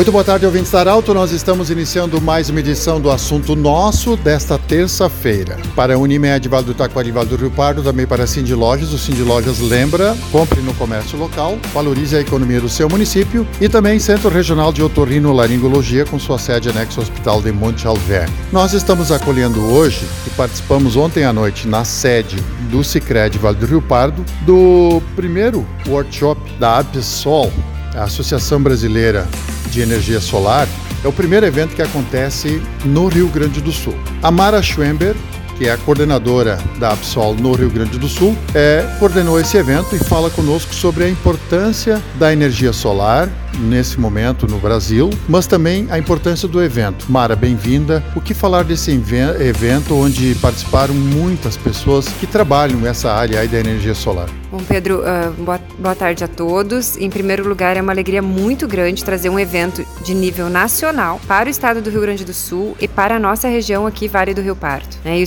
Muito boa tarde, ouvintes da Arauto. Nós estamos iniciando mais uma edição do Assunto Nosso desta terça-feira. Para a Unimed, Vale do Taquari, Vale do Rio Pardo, também para a Cindy Lojas. O Cindy Lojas lembra, compre no comércio local, valorize a economia do seu município e também Centro Regional de Otorrino Laringologia com sua sede anexo ao Hospital de Monte Alverne. Nós estamos acolhendo hoje e participamos ontem à noite na sede do Cicred Vale do Rio Pardo do primeiro workshop da ABSOL, a Associação Brasileira de Energia Solar, é o primeiro evento que acontece no Rio Grande do Sul. A Mara Schwember, que é a coordenadora da Absol no Rio Grande do Sul, é, coordenou esse evento e fala conosco sobre a importância da energia solar nesse momento no Brasil, mas também a importância do evento. Mara, bem-vinda. O que falar desse evento onde participaram muitas pessoas que trabalham nessa área da energia solar? Bom, Pedro, uh, boa, tarde a todos. Em primeiro lugar, é uma alegria muito grande trazer um evento de nível nacional para o estado do Rio Grande do Sul e para a nossa região aqui, Vale do Rio Pardo. Né? E o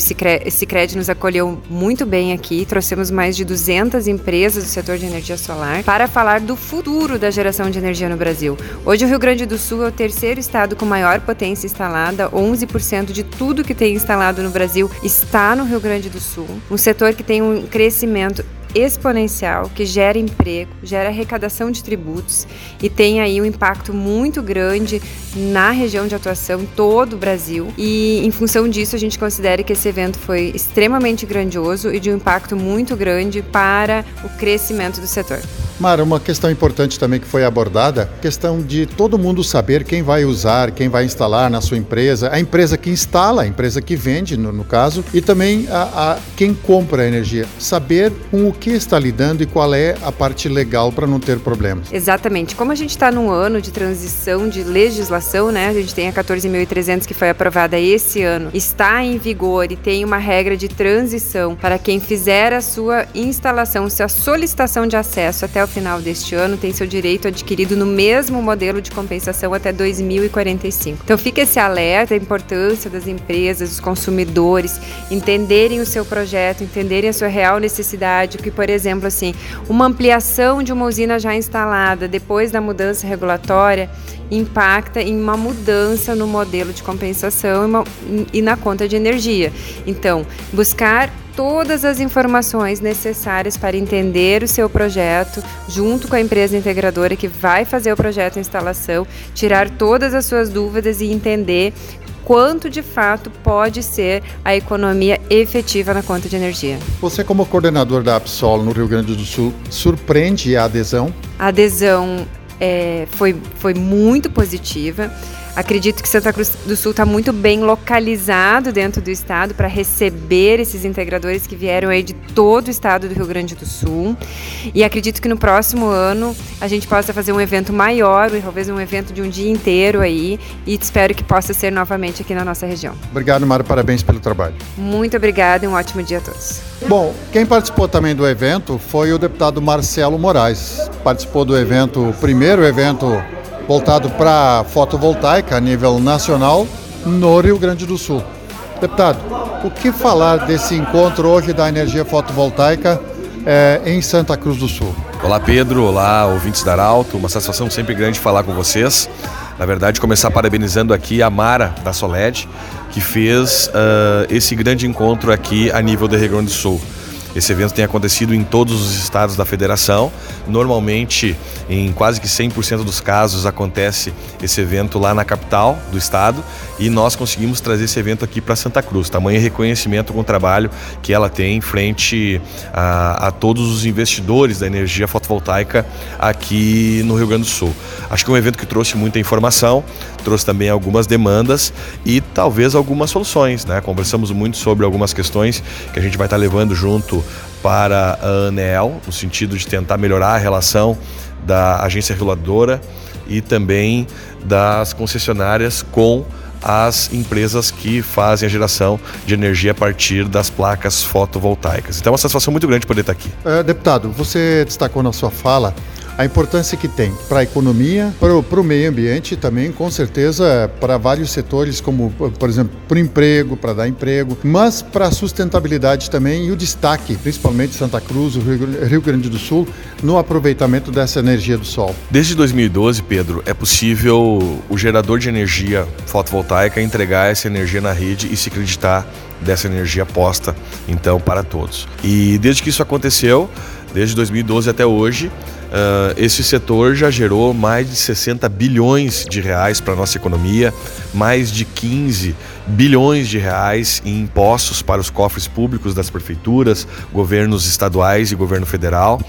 Cicred nos acolheu muito bem aqui, trouxemos mais de 200 empresas do setor de energia solar para falar do futuro da geração de energia no Brasil. Hoje, o Rio Grande do Sul é o terceiro estado com maior potência instalada, 11% de tudo que tem instalado no Brasil está no Rio Grande do Sul. Um setor que tem um crescimento exponencial que gera emprego, gera arrecadação de tributos e tem aí um impacto muito grande na região de atuação em todo o Brasil. E em função disso, a gente considera que esse evento foi extremamente grandioso e de um impacto muito grande para o crescimento do setor. Mara, uma questão importante também que foi abordada, questão de todo mundo saber quem vai usar, quem vai instalar na sua empresa, a empresa que instala, a empresa que vende, no, no caso, e também a, a, quem compra a energia. Saber com o que está lidando e qual é a parte legal para não ter problemas. Exatamente. Como a gente está num ano de transição de legislação, né? A gente tem a 14.300 que foi aprovada esse ano, está em vigor e tem uma regra de transição para quem fizer a sua instalação, sua solicitação de acesso até o final deste ano tem seu direito adquirido no mesmo modelo de compensação até 2045. Então fica esse alerta, a importância das empresas, dos consumidores entenderem o seu projeto, entenderem a sua real necessidade, que por exemplo assim, uma ampliação de uma usina já instalada depois da mudança regulatória impacta em uma mudança no modelo de compensação e, e na conta de energia. Então, buscar todas as informações necessárias para entender o seu projeto, junto com a empresa integradora que vai fazer o projeto de instalação, tirar todas as suas dúvidas e entender quanto de fato pode ser a economia efetiva na conta de energia. Você, como coordenador da Absol no Rio Grande do Sul, surpreende a adesão? A adesão é, foi, foi muito positiva. Acredito que Santa Cruz do Sul está muito bem localizado dentro do estado para receber esses integradores que vieram aí de todo o estado do Rio Grande do Sul. E acredito que no próximo ano a gente possa fazer um evento maior, talvez um evento de um dia inteiro aí. E espero que possa ser novamente aqui na nossa região. Obrigado, Mário. Parabéns pelo trabalho. Muito obrigada e um ótimo dia a todos. Bom, quem participou também do evento foi o deputado Marcelo Moraes. Participou do evento, o primeiro evento voltado para fotovoltaica a nível nacional no Rio Grande do Sul. Deputado, o que falar desse encontro hoje da energia fotovoltaica é, em Santa Cruz do Sul? Olá Pedro, olá ouvintes da Arauto, uma satisfação sempre grande falar com vocês. Na verdade, começar parabenizando aqui a Mara da Soled, que fez uh, esse grande encontro aqui a nível do Rio Grande do Sul. Esse evento tem acontecido em todos os estados da federação. Normalmente, em quase que 100% dos casos, acontece esse evento lá na capital do estado e nós conseguimos trazer esse evento aqui para Santa Cruz. Tamanho reconhecimento com o trabalho que ela tem frente a, a todos os investidores da energia fotovoltaica aqui no Rio Grande do Sul. Acho que é um evento que trouxe muita informação, trouxe também algumas demandas e talvez algumas soluções. Né? Conversamos muito sobre algumas questões que a gente vai estar levando junto para a ANEEL, no sentido de tentar melhorar a relação da agência reguladora e também das concessionárias com as empresas que fazem a geração de energia a partir das placas fotovoltaicas. Então é uma satisfação muito grande poder estar aqui. É, deputado, você destacou na sua fala a importância que tem para a economia, para o meio ambiente também, com certeza, para vários setores, como, por exemplo, para o emprego, para dar emprego, mas para a sustentabilidade também e o destaque, principalmente Santa Cruz, o Rio Grande do Sul, no aproveitamento dessa energia do sol. Desde 2012, Pedro, é possível o gerador de energia fotovoltaica entregar essa energia na rede e se acreditar dessa energia posta, então, para todos. E desde que isso aconteceu, desde 2012 até hoje, Uh, esse setor já gerou mais de 60 bilhões de reais para a nossa economia, mais de 15 bilhões de reais em impostos para os cofres públicos das prefeituras, governos estaduais e governo federal,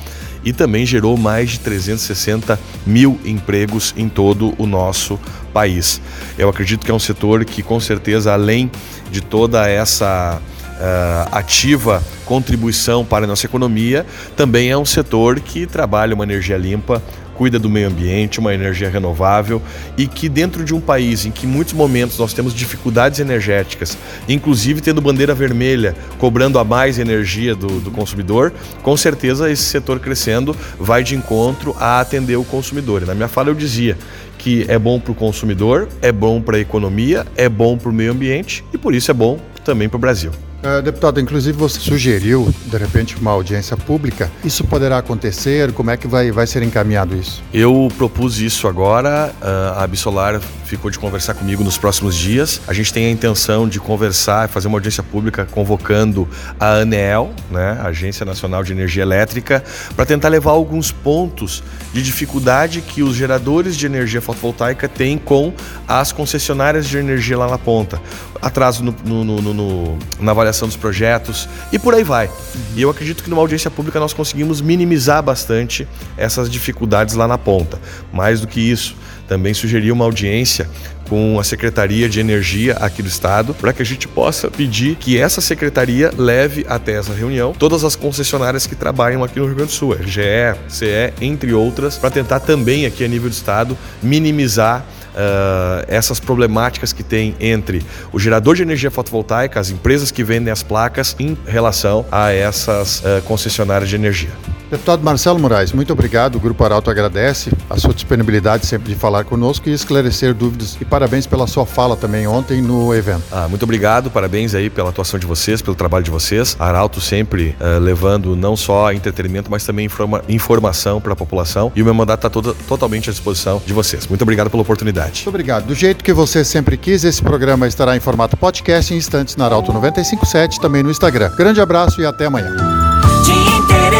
e também gerou mais de 360 mil empregos em todo o nosso país. Eu acredito que é um setor que, com certeza, além de toda essa uh, ativa contribuição para a nossa economia, também é um setor que trabalha uma energia limpa, cuida do meio ambiente, uma energia renovável e que dentro de um país em que muitos momentos nós temos dificuldades energéticas, inclusive tendo bandeira vermelha, cobrando a mais energia do, do consumidor, com certeza esse setor crescendo vai de encontro a atender o consumidor. E na minha fala eu dizia que é bom para o consumidor, é bom para a economia, é bom para o meio ambiente e por isso é bom também para o Brasil. Uh, deputado, inclusive você sugeriu, de repente, uma audiência pública. Isso poderá acontecer? Como é que vai, vai ser encaminhado isso? Eu propus isso agora. Uh, a Absolar ficou de conversar comigo nos próximos dias. A gente tem a intenção de conversar, fazer uma audiência pública convocando a ANEEL, né, Agência Nacional de Energia Elétrica, para tentar levar alguns pontos de dificuldade que os geradores de energia fotovoltaica têm com as concessionárias de energia lá na ponta. Atraso no, no, no, no na avaliação dos projetos e por aí vai. E eu acredito que numa audiência pública nós conseguimos minimizar bastante essas dificuldades lá na ponta. Mais do que isso, também sugeri uma audiência com a Secretaria de Energia aqui do Estado, para que a gente possa pedir que essa secretaria leve até essa reunião todas as concessionárias que trabalham aqui no Rio Grande do Sul, GE, CE, entre outras, para tentar também aqui a nível do Estado minimizar uh, essas problemáticas que tem entre o gerador de energia fotovoltaica, as empresas que vendem as placas, em relação a essas uh, concessionárias de energia. Deputado Marcelo Moraes, muito obrigado. O Grupo Arauto agradece a sua disponibilidade sempre de falar conosco e esclarecer dúvidas. E parabéns pela sua fala também ontem no evento. Ah, muito obrigado, parabéns aí pela atuação de vocês, pelo trabalho de vocês. Arauto sempre uh, levando não só entretenimento, mas também informa informação para a população. E o meu mandato está totalmente à disposição de vocês. Muito obrigado pela oportunidade. Muito obrigado. Do jeito que você sempre quis, esse programa estará em formato podcast em instantes na Arauto 957, também no Instagram. Grande abraço e até amanhã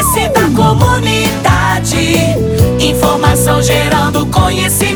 interesse da comunidade. Informação gerando conhecimento.